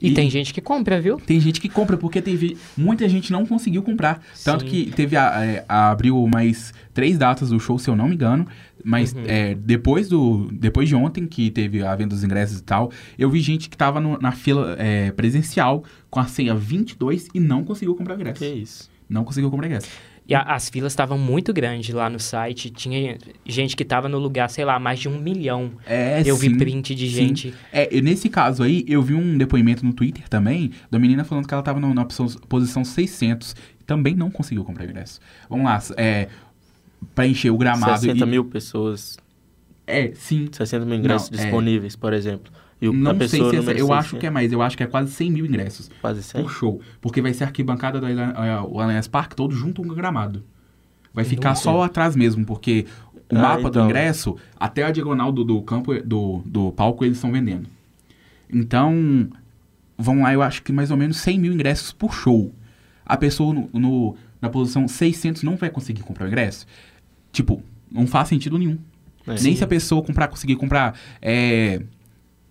[SPEAKER 3] E, tem gente que compra, viu?
[SPEAKER 1] Tem gente que compra, porque teve. Muita gente não conseguiu comprar. Tanto
[SPEAKER 3] Sim.
[SPEAKER 1] que teve a, é, a- abriu mais três datas do show, se eu não me engano. Mas
[SPEAKER 3] Uhum.
[SPEAKER 1] é, depois do. Depois de ontem, que teve a venda dos ingressos e tal, eu vi gente que tava no- na fila é, presencial com a senha 22 e não conseguiu comprar ingresso.
[SPEAKER 2] Que isso?
[SPEAKER 1] Não conseguiu comprar ingresso.
[SPEAKER 3] E a- as filas estavam muito grandes lá no site. Tinha gente que tava no lugar, sei lá, mais de um milhão.
[SPEAKER 1] É,
[SPEAKER 3] Eu vi
[SPEAKER 1] sim.
[SPEAKER 3] print de
[SPEAKER 1] sim.
[SPEAKER 3] gente.
[SPEAKER 1] É, e nesse caso aí, eu vi um depoimento no Twitter também, da menina falando que ela tava no- na posição, posição 600 e também não conseguiu comprar ingresso. Vamos lá, é, pra encher o gramado
[SPEAKER 2] 60
[SPEAKER 1] e...
[SPEAKER 2] mil pessoas,
[SPEAKER 1] É, sim.
[SPEAKER 2] 60 mil ingressos
[SPEAKER 1] Não, é.
[SPEAKER 2] disponíveis, por exemplo. E o,
[SPEAKER 1] Não sei
[SPEAKER 2] pessoa
[SPEAKER 1] se é, eu acho
[SPEAKER 2] 600,
[SPEAKER 1] que é mais, eu acho que é quase 100 mil ingressos
[SPEAKER 2] Quase 100?
[SPEAKER 1] por show. Porque vai ser a arquibancada do Allian- é, Allianz Parque todo junto com o gramado. Vai ficar só atrás mesmo, porque o
[SPEAKER 2] Ah,
[SPEAKER 1] mapa do
[SPEAKER 2] então.
[SPEAKER 1] ingresso, até a diagonal do, do campo, do, do palco, eles estão vendendo. Então, vão lá, eu acho que mais ou menos 100 mil ingressos por show. A pessoa no, no- na posição 600 não vai conseguir comprar o ingresso. Tipo, não faz sentido nenhum.
[SPEAKER 2] É.
[SPEAKER 1] Nem
[SPEAKER 3] Sim.
[SPEAKER 1] se a pessoa comprar, conseguir comprar é,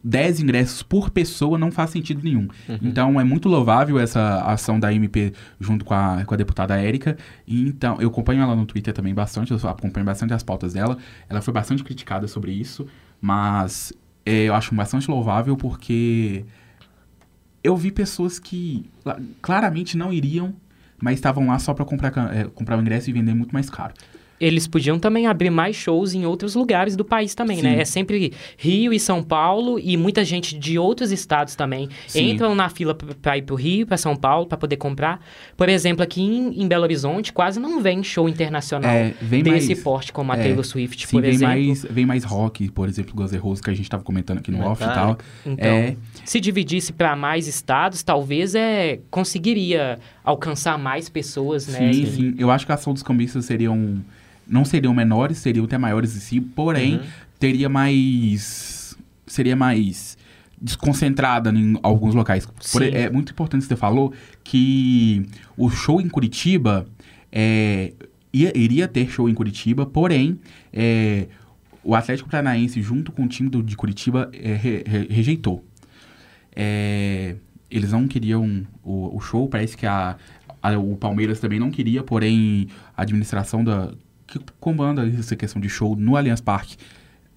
[SPEAKER 1] 10 ingressos por pessoa, não faz sentido nenhum.
[SPEAKER 2] Uhum.
[SPEAKER 1] Então, é muito louvável essa ação da MP junto com a, com a deputada Érica. Então, eu acompanho ela no Twitter também bastante, eu acompanho bastante as pautas dela. Ela foi bastante criticada sobre isso, mas é, eu acho bastante louvável porque eu vi pessoas que la- claramente não iriam, mas estavam lá só para comprar, é, comprar o ingresso e vender muito mais caro.
[SPEAKER 3] Eles podiam também abrir mais shows em outros lugares do país também,
[SPEAKER 1] Sim.
[SPEAKER 3] né? É sempre Rio e São Paulo e muita gente de outros estados também
[SPEAKER 1] Sim.
[SPEAKER 3] entram na fila p- pra ir pro Rio, pra São Paulo, pra poder comprar. Por exemplo, aqui em, em Belo Horizonte quase não vem show internacional
[SPEAKER 1] É, vem
[SPEAKER 3] desse
[SPEAKER 1] mais,
[SPEAKER 3] porte como a
[SPEAKER 1] é,
[SPEAKER 3] Taylor Swift,
[SPEAKER 1] Sim,
[SPEAKER 3] por
[SPEAKER 1] vem
[SPEAKER 3] exemplo.
[SPEAKER 1] mais, vem mais rock, por exemplo, Guns N' Roses, que a gente tava comentando aqui no off e tal.
[SPEAKER 3] Então,
[SPEAKER 1] É,
[SPEAKER 3] se dividisse pra mais estados, talvez é conseguiria alcançar mais pessoas, né?
[SPEAKER 1] sim, sim. Eu acho que a ação dos cambistas seriam. Não seriam menores, seriam até maiores em si, porém,
[SPEAKER 2] Uhum.
[SPEAKER 1] teria mais. Seria mais desconcentrada em alguns locais. Por- é muito importante que você falou que o show em Curitiba é, ia- iria ter show em Curitiba, porém, é, o Atlético Paranaense, junto com o time do- de Curitiba, é, re- re- rejeitou. É, eles não queriam o, o show, parece que a, a- o Palmeiras também não queria, porém a administração da que comanda essa questão de show no Allianz Parque,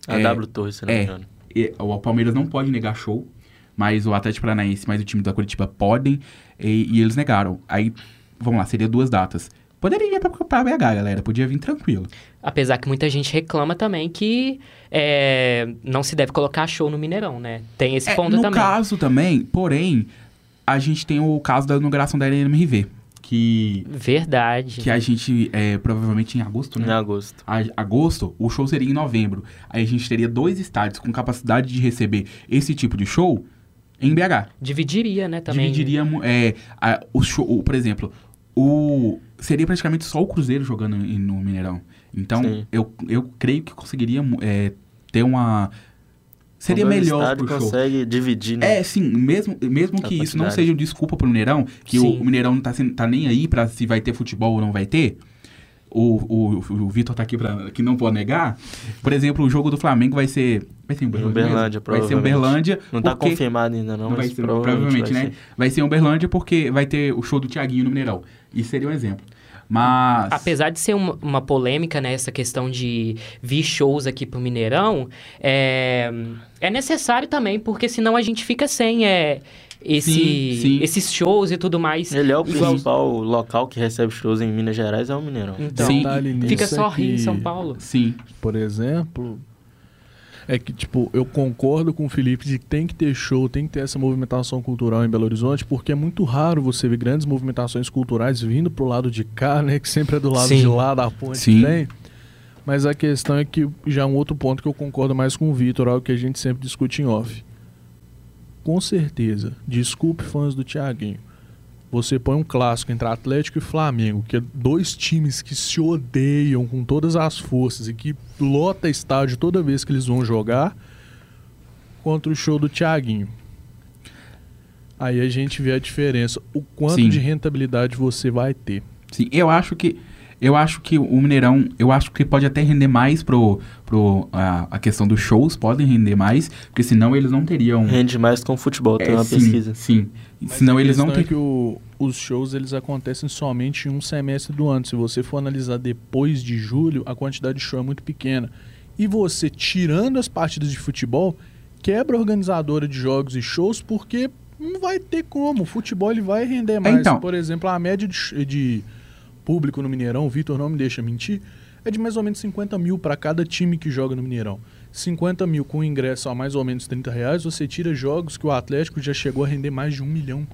[SPEAKER 2] A
[SPEAKER 1] É,
[SPEAKER 2] W Torres, se não
[SPEAKER 1] é.
[SPEAKER 2] me engano.
[SPEAKER 1] e- o Palmeiras não pode negar show, mas o Atlético Paranaense mais o time da Curitiba podem, e, e eles negaram. Aí, vamos lá, seria duas datas. Poderia ir pra, pra BH, galera, podia vir tranquilo.
[SPEAKER 3] Apesar que muita gente reclama também que é, não se deve colocar show no Mineirão, né? Tem esse
[SPEAKER 1] É,
[SPEAKER 3] ponto
[SPEAKER 1] no
[SPEAKER 3] também.
[SPEAKER 1] caso também, porém, a gente tem o caso da inauguração da NMRV, que,
[SPEAKER 3] Verdade.
[SPEAKER 1] que a gente, é, provavelmente em agosto, né?
[SPEAKER 2] Em agosto.
[SPEAKER 1] a- agosto, o show seria em novembro. Aí a gente teria dois estádios com capacidade de receber esse tipo de show em BH.
[SPEAKER 3] Dividiria, né, também.
[SPEAKER 1] Dividiria, é, a- o show, o- por exemplo, o seria praticamente só o Cruzeiro jogando em- no Mineirão. Então,
[SPEAKER 2] Sim.
[SPEAKER 1] eu, eu creio que conseguiria é, ter uma seria
[SPEAKER 2] Quando o
[SPEAKER 1] melhor
[SPEAKER 2] estádio
[SPEAKER 1] pro show.
[SPEAKER 2] consegue dividir, né?
[SPEAKER 1] É, sim, mesmo, mesmo
[SPEAKER 2] A
[SPEAKER 1] que isso não
[SPEAKER 2] quantidade.
[SPEAKER 1] seja desculpa pro Mineirão, que o,
[SPEAKER 3] Sim.
[SPEAKER 1] o Mineirão não tá, sendo- tá nem aí pra se vai ter futebol ou não vai ter. O, o, o Vitor tá aqui pra, que não pode negar. Por exemplo, o jogo do Flamengo vai ser. Vai ser em Uberlândia. Vai ser em. Uberlândia.
[SPEAKER 2] Não tá confirmado ainda não,
[SPEAKER 1] não vai
[SPEAKER 2] mas
[SPEAKER 1] ser,
[SPEAKER 2] provavelmente,
[SPEAKER 1] provavelmente,
[SPEAKER 2] vai
[SPEAKER 1] né?
[SPEAKER 2] ser.
[SPEAKER 1] Vai ser em Uberlândia porque vai ter o show do Tiaguinho no Mineirão. Isso seria um exemplo. Mas.
[SPEAKER 3] Apesar de ser uma, uma polêmica, né, essa questão de vir shows aqui pro Mineirão, é, é necessário também, porque senão a gente fica sem é, esse,
[SPEAKER 1] Sim, sim.
[SPEAKER 3] esses shows e tudo mais.
[SPEAKER 2] Ele é o
[SPEAKER 3] Igual-
[SPEAKER 2] principal local que recebe shows em Minas Gerais, é o Mineirão.
[SPEAKER 3] Então,
[SPEAKER 1] Sim.
[SPEAKER 3] Fica só
[SPEAKER 4] é
[SPEAKER 3] Rio e
[SPEAKER 4] que,
[SPEAKER 3] São Paulo.
[SPEAKER 1] Sim.
[SPEAKER 4] Por exemplo, É que, tipo, eu concordo com o Felipe de que tem que ter show, tem que ter essa movimentação cultural em Belo Horizonte, porque é muito raro você ver grandes movimentações culturais vindo pro lado de cá, né? Que sempre é do lado
[SPEAKER 3] Sim.
[SPEAKER 4] de lá da ponte
[SPEAKER 1] Sim.
[SPEAKER 4] que tem. Mas a questão é que já é um outro ponto que eu concordo mais com o Vitor, algo que a gente sempre discute em off. Com certeza, desculpe fãs do Thiaguinho. Você põe um clássico entre Atlético e Flamengo, que é dois times que se odeiam com todas as forças e que lota estádio toda vez que eles vão jogar, contra o show do Thiaguinho. Aí a gente vê a diferença, o quanto
[SPEAKER 1] Sim.
[SPEAKER 4] de rentabilidade você vai ter.
[SPEAKER 1] Sim, eu acho que eu acho que o Mineirão, eu acho que pode até render mais pro, pro a, a questão dos shows, podem render mais, porque senão eles não teriam
[SPEAKER 2] Rende mais com o futebol, tem
[SPEAKER 1] É,
[SPEAKER 2] uma
[SPEAKER 1] sim,
[SPEAKER 2] pesquisa.
[SPEAKER 1] Sim.
[SPEAKER 4] Mas
[SPEAKER 1] senão eles não
[SPEAKER 4] é que o- os shows eles acontecem somente em um semestre do ano. Se você for analisar depois de julho, a quantidade de show é muito pequena. E você, tirando as partidas de futebol, quebra a organizadora de jogos e shows porque não vai ter como. O futebol ele vai render mais.
[SPEAKER 1] então.
[SPEAKER 4] Por exemplo, a média de, de público no Mineirão, o Vitor não me deixa mentir, é de mais ou menos 50 mil para cada time que joga no Mineirão. 50 mil com ingresso a mais ou menos 30 reais, você tira jogos que o Atlético já chegou a render mais de um milhão.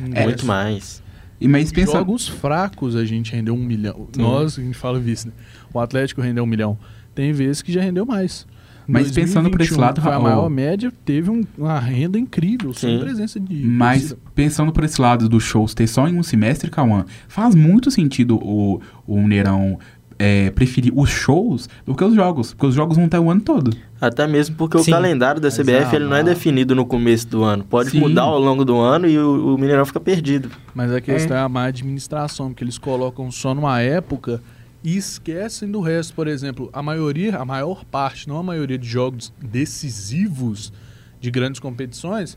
[SPEAKER 4] ingresso.
[SPEAKER 2] Muito mais.
[SPEAKER 1] E mas pensa,
[SPEAKER 4] Jogos fracos a gente rendeu um milhão. Nós, a gente fala vice, né? O Atlético rendeu um milhão. Tem vezes que já rendeu mais.
[SPEAKER 1] Mas pensando por esse
[SPEAKER 4] 2021,
[SPEAKER 1] lado,
[SPEAKER 4] foi a maior média, teve um- uma renda incrível, sem
[SPEAKER 2] Sim.
[SPEAKER 4] presença de.
[SPEAKER 1] mas
[SPEAKER 4] torcida.
[SPEAKER 1] pensando por esse lado dos shows ter só em um semestre, Cauã, faz muito sentido o, o Mineirão é, preferir os shows do que os jogos, porque os jogos vão estar o ano todo.
[SPEAKER 2] Até mesmo porque
[SPEAKER 3] Sim.
[SPEAKER 2] o calendário da CBF ele não é definido no começo do ano. Pode
[SPEAKER 1] Sim.
[SPEAKER 2] mudar ao longo do ano e o, o Mineirão fica perdido.
[SPEAKER 4] Mas a questão é. a má administração, porque eles colocam só numa época e esquecem do resto. Por exemplo, a maioria, a maior parte, não a maioria de jogos decisivos de grandes competições,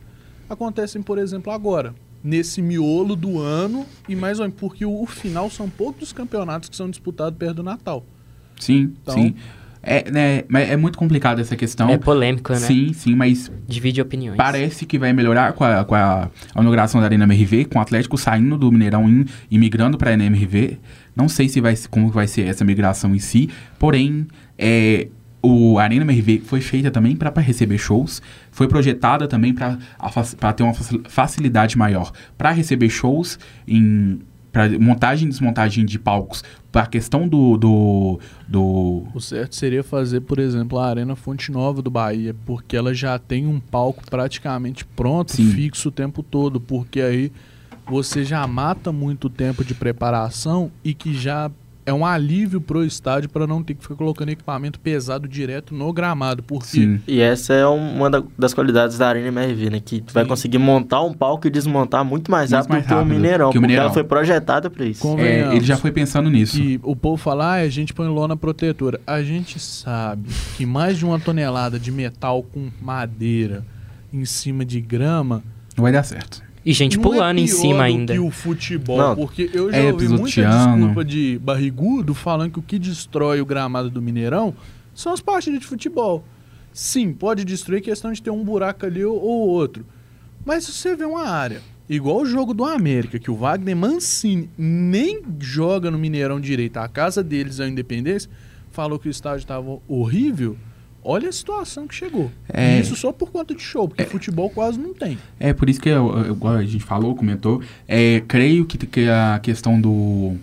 [SPEAKER 4] acontecem, por exemplo, agora. Nesse miolo do ano e mais ou menos, porque o, o final são poucos dos campeonatos que são disputados perto do Natal.
[SPEAKER 1] Sim,
[SPEAKER 4] Então-
[SPEAKER 1] sim. É, né, mas é muito complicado essa questão.
[SPEAKER 3] É polêmico, né?
[SPEAKER 1] Sim, sim, mas
[SPEAKER 3] Divide opiniões.
[SPEAKER 1] Parece que vai melhorar com a, com a, a inauguração da Arena MRV, com o Atlético saindo do Mineirão e, e migrando para a NMRV. Não sei se vai, se- como vai ser essa migração em si, porém, é, o a Arena MRV foi feita também para receber shows, foi projetada também para ter uma faci- facilidade maior para receber shows em para montagem e desmontagem de palcos, para a questão do, do, do
[SPEAKER 4] O certo seria fazer, por exemplo, a Arena Fonte Nova do Bahia, porque ela já tem um palco praticamente pronto,
[SPEAKER 1] Sim.
[SPEAKER 4] fixo o tempo todo, porque aí você já mata muito tempo de preparação e que já é um alívio pro estádio para não ter que ficar colocando equipamento pesado direto no gramado, porque
[SPEAKER 1] sim.
[SPEAKER 2] E essa é uma da- das qualidades da Arena MRV, né? Que vai
[SPEAKER 4] Sim.
[SPEAKER 2] conseguir montar um palco e desmontar muito mais
[SPEAKER 1] Muito
[SPEAKER 2] rápido
[SPEAKER 1] mais
[SPEAKER 2] do que o
[SPEAKER 1] rápido
[SPEAKER 2] Mineirão.
[SPEAKER 1] que o
[SPEAKER 2] porque
[SPEAKER 1] Mineirão.
[SPEAKER 2] ela foi projetada para isso.
[SPEAKER 1] É, ele já foi pensando nisso.
[SPEAKER 4] E o povo fala, ah, a gente põe lona protetora. A gente sabe que mais de uma tonelada de metal com madeira em cima de grama
[SPEAKER 1] Não vai dar certo.
[SPEAKER 3] E gente
[SPEAKER 4] não
[SPEAKER 3] pulando
[SPEAKER 4] é
[SPEAKER 3] em cima
[SPEAKER 4] do
[SPEAKER 3] ainda.
[SPEAKER 4] que o futebol,
[SPEAKER 2] Não.
[SPEAKER 4] porque eu já
[SPEAKER 1] É,
[SPEAKER 4] ouvi muita desculpa de barrigudo falando que o que destrói o gramado do Mineirão são as partidas de futebol. Sim, pode destruir questão de ter um buraco ali ou, ou outro. Mas se você vê uma área, igual o jogo do América, que o Wagner Mancini nem joga no Mineirão direito, a casa deles é a Independência, falou que o estádio estava horrível. Olha a situação que chegou.
[SPEAKER 1] É.
[SPEAKER 4] E Isso só por conta de show, porque futebol quase não tem.
[SPEAKER 1] É por isso que, eu, eu- a gente falou, comentou, é, creio que, que a questão do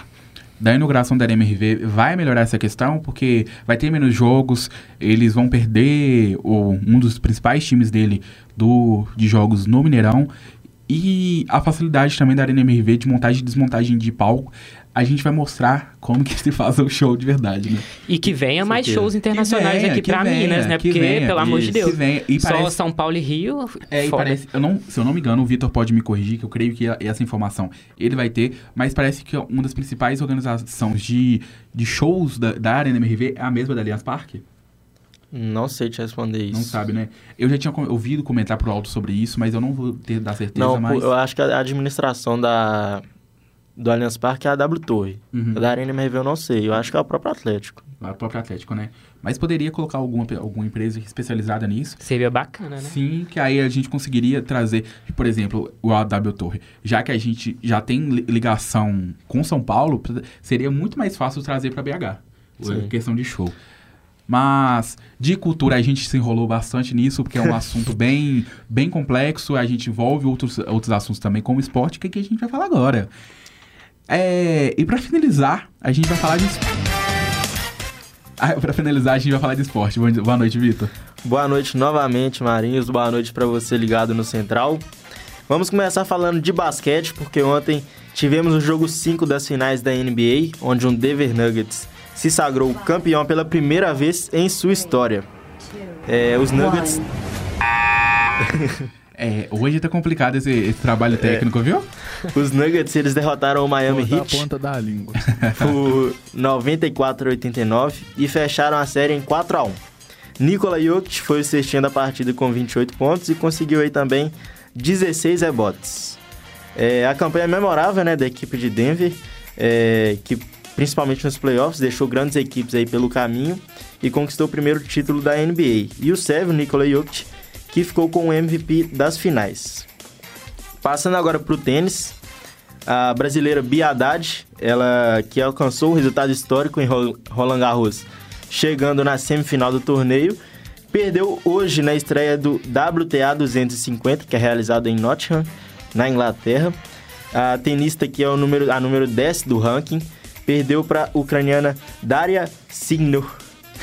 [SPEAKER 1] da inauguração da MRV vai melhorar essa questão, porque vai ter menos jogos, eles vão perder o, um dos principais times dele do, de jogos no Mineirão, e a facilidade também da Arena MRV de montagem e desmontagem de palco, a gente vai mostrar como que se faz o show de verdade, né?
[SPEAKER 3] E que venha mais shows internacionais
[SPEAKER 1] venha,
[SPEAKER 3] aqui
[SPEAKER 1] venha,
[SPEAKER 3] Minas, né?
[SPEAKER 1] que
[SPEAKER 3] Porque,
[SPEAKER 1] venha.
[SPEAKER 3] pelo amor de
[SPEAKER 2] Isso.
[SPEAKER 3] Deus.
[SPEAKER 1] Que venha. E
[SPEAKER 3] Só
[SPEAKER 1] parece-
[SPEAKER 3] São Paulo e Rio.
[SPEAKER 1] É, e parece, eu não, se eu não me engano, o Vitor pode me corrigir, que eu creio que essa informação ele vai ter, mas parece que uma das principais organizações de, de shows da, da Arena MRV é a mesma da Allianz Parque?
[SPEAKER 2] Não sei te responder isso.
[SPEAKER 1] Não sabe, né? Eu já tinha ouvido comentar pro alto sobre isso, mas eu não vou ter dar certeza,
[SPEAKER 2] Não,
[SPEAKER 1] mas...
[SPEAKER 2] eu acho que a administração da do Allianz Parque é a W Torre.
[SPEAKER 1] Uhum.
[SPEAKER 2] A da Arena MRV eu não sei. Eu acho que é o próprio Atlético.
[SPEAKER 1] Lá o próprio Atlético, né? Mas poderia colocar alguma, alguma empresa especializada nisso.
[SPEAKER 3] Seria bacana, né?
[SPEAKER 1] Sim, que aí a gente conseguiria trazer, por exemplo, o AW Torre. Já que a gente já tem li- ligação com São Paulo, seria muito mais fácil trazer para BH.
[SPEAKER 2] Sim.
[SPEAKER 1] Questão de show. Mas de cultura a gente se enrolou bastante nisso, porque é um assunto bem, bem complexo. A gente envolve outros, outros assuntos também, como esporte, que, é que a gente vai falar agora. É, e para finalizar, a gente vai falar de. Ah, pra finalizar, a gente vai falar de esporte. Boa noite, Vitor.
[SPEAKER 2] Boa noite novamente, Marinhos. Boa noite para você ligado no Central. Vamos começar falando de basquete, porque ontem tivemos o jogo 5 das finais da NBA, onde um Denver Nuggets se sagrou campeão pela primeira vez em sua história. É, os Nuggets.
[SPEAKER 1] É, hoje tá complicado esse, esse trabalho técnico, é. viu?
[SPEAKER 2] Os Nuggets, eles derrotaram o Miami Heat
[SPEAKER 4] a ponta da língua.
[SPEAKER 2] por 94 a 89 e fecharam a série em 4 a 1. Nikola Jokic foi o cestinho da partida com 28 pontos e conseguiu aí também 16 rebotes. É, a campanha memorável né, da equipe de Denver, é, que principalmente nos playoffs, deixou grandes equipes aí pelo caminho e conquistou o primeiro título da NBA. E o Sérvio, Nikola Jokic, que ficou com o MVP das finais. Passando agora para o tênis, a brasileira Bia Haddad, ela que alcançou um resultado histórico em Roland Garros, chegando na semifinal do torneio, perdeu hoje na estreia do WTA 250, que é realizado em Nottingham, na Inglaterra. A tenista que é o número, a número 10 do ranking, perdeu para a ucraniana Daria Signor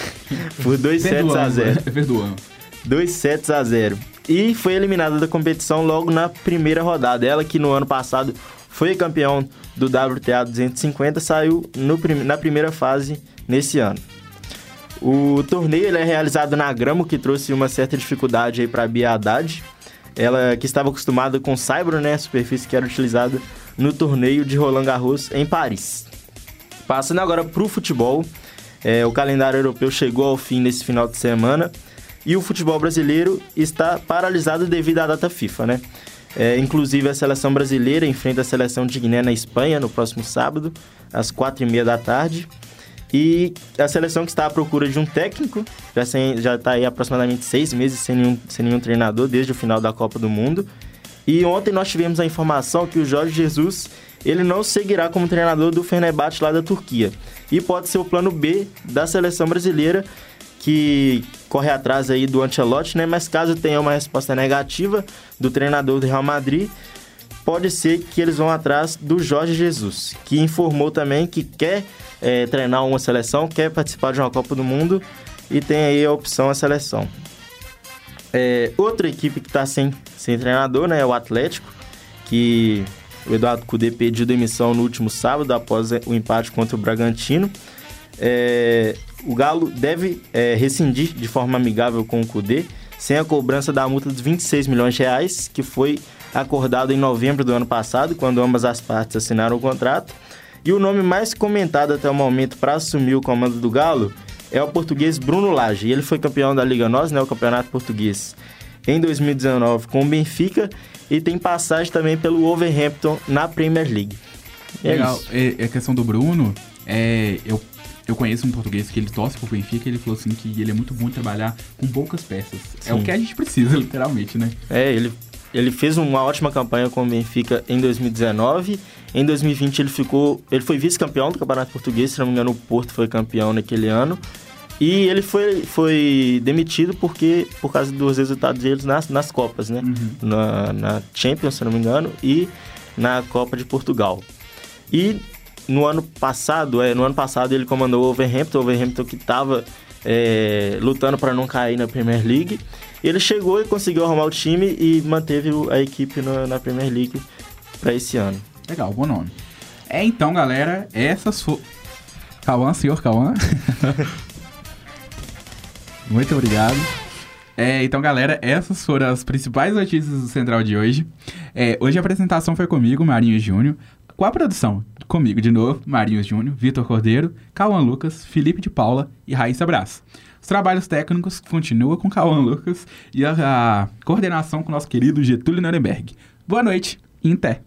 [SPEAKER 2] por 2 sets a 0.
[SPEAKER 1] Perdoando.
[SPEAKER 2] 2 sets a 0. E foi eliminada da competição logo na primeira rodada. Ela que no ano passado foi campeão do WTA 250, saiu no, na primeira fase nesse ano. O torneio ele é realizado na grama, o que trouxe uma certa dificuldade para a Bia Haddad. Ela que estava acostumada com Saibro, né, a superfície que era utilizada no torneio de Roland Garros em Paris. Passando agora para o futebol, é, o calendário europeu chegou ao fim nesse final de semana e o futebol brasileiro está paralisado devido à data FIFA, né? É, inclusive a seleção brasileira enfrenta a seleção de Guiné na Espanha no próximo sábado, às quatro e meia da tarde. E a seleção que está à procura de um técnico, já, sem, já está aí aproximadamente seis meses sem nenhum, sem nenhum treinador desde o final da Copa do Mundo. E ontem nós tivemos a informação que o Jorge Jesus ele não seguirá como treinador do Fenerbahçe lá da Turquia. E pode ser o plano B da seleção brasileira, que corre atrás aí do Ancelotti, né? Mas caso tenha uma resposta negativa do treinador do Real Madrid, pode ser que eles vão atrás do Jorge Jesus, que informou também que quer é, treinar uma seleção, quer participar de uma Copa do Mundo e tem aí a opção a seleção. É, outra equipe que está sem, sem treinador né, é o Atlético, que o Eduardo Cudê pediu demissão no último sábado após o empate contra o Bragantino. É, o Galo deve é, rescindir de forma amigável com o Cudê, sem a cobrança da multa de 26 milhões de reais, que foi acordado em novembro do ano passado, quando ambas as partes assinaram o contrato. E o nome mais comentado até o momento para assumir o comando do Galo é o português Bruno Lage. Ele foi campeão da Liga Nós, né, o campeonato português, em 2019 com o Benfica e tem passagem também pelo Wolverhampton na Premier League.
[SPEAKER 1] É Legal. Isso. a questão do Bruno, é, eu, eu conheço um português que ele torce pro Benfica e ele falou assim que ele é muito bom em trabalhar com poucas peças. Sim. É o que a gente precisa, literalmente, né?
[SPEAKER 2] É, ele, ele fez uma ótima campanha com o Benfica em 2019. Em 2020 ele ficou. Ele foi vice-campeão do Campeonato Português, se não me engano, o Porto foi campeão naquele ano. E ele foi, foi demitido porque por causa dos resultados deles nas, nas Copas, né? Uhum. Na, na Champions, se não me engano, e na Copa de Portugal. E no ano passado, é, no ano passado ele comandou o Overhampton, o Overhampton que estava é, lutando para não cair na Premier League. Ele chegou e conseguiu arrumar o time e manteve a equipe na, na Premier League para esse ano.
[SPEAKER 1] Legal, bom nome. É então, galera, essas foram. Cauã, senhor Cauã. Muito obrigado. É, então, galera, essas foram as principais notícias do Central de hoje. É, hoje a apresentação foi comigo, Marinho Júnior. Com a produção, comigo de novo, Marinho Júnior, Vitor Cordeiro, Cauã Lucas, Felipe de Paula e Raíssa Brás. Os trabalhos técnicos continuam com Cauã Lucas e a, a coordenação com nosso querido Getúlio Nuremberg. Boa noite até!